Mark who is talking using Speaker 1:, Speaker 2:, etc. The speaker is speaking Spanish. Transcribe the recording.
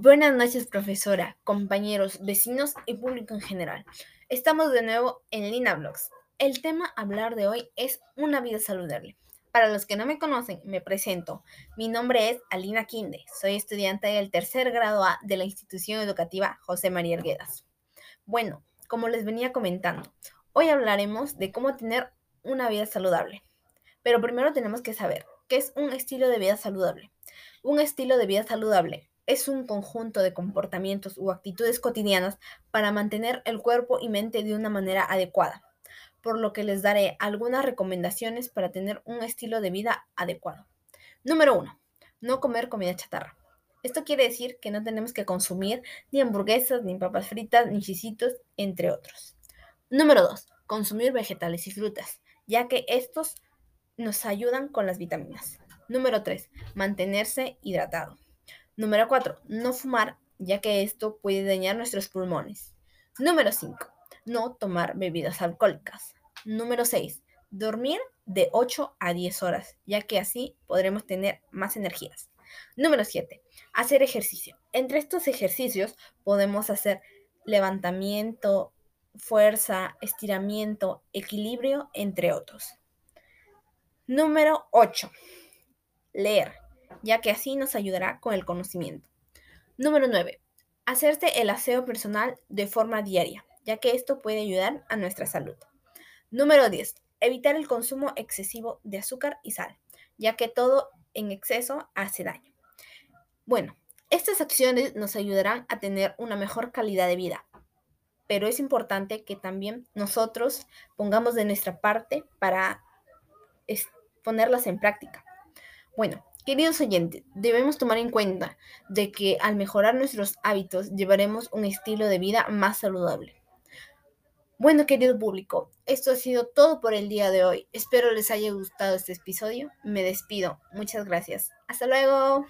Speaker 1: Buenas noches, profesora, compañeros, vecinos y público en general. Estamos de nuevo en Lina Blogs. El tema a hablar de hoy es una vida saludable. Para los que no me conocen, me presento. Mi nombre es Alina Quinde. Soy estudiante del tercer grado A de la institución educativa José María Arguedas. Bueno, como les venía comentando, hoy hablaremos de cómo tener una vida saludable. Pero primero tenemos que saber qué es un estilo de vida saludable. Un estilo de vida saludable es un conjunto de comportamientos o actitudes cotidianas para mantener el cuerpo y mente de una manera adecuada, por lo que les daré algunas recomendaciones para tener un estilo de vida adecuado. Número 1. No comer comida chatarra. Esto quiere decir que no tenemos que consumir ni hamburguesas, ni papas fritas, ni chisitos, entre otros. Número 2. Consumir vegetales y frutas, ya que estos nos ayudan con las vitaminas. Número 3. Mantenerse hidratado. Número 4. No fumar, ya que esto puede dañar nuestros pulmones. Número 5. No tomar bebidas alcohólicas. Número 6. Dormir de 8 a 10 horas, ya que así podremos tener más energías. Número 7. Hacer ejercicio. Entre estos ejercicios podemos hacer levantamiento, fuerza, estiramiento, equilibrio, entre otros. Número 8. Leer ya que así nos ayudará con el conocimiento. Número 9. Hacerse el aseo personal de forma diaria, ya que esto puede ayudar a nuestra salud. Número 10. Evitar el consumo excesivo de azúcar y sal, ya que todo en exceso hace daño. Bueno, estas acciones nos ayudarán a tener una mejor calidad de vida, pero es importante que también nosotros pongamos de nuestra parte para ponerlas en práctica. Bueno, Queridos oyentes, debemos tomar en cuenta de que al mejorar nuestros hábitos llevaremos un estilo de vida más saludable. Bueno, querido público, esto ha sido todo por el día de hoy. Espero les haya gustado este episodio. Me despido. Muchas gracias. Hasta luego.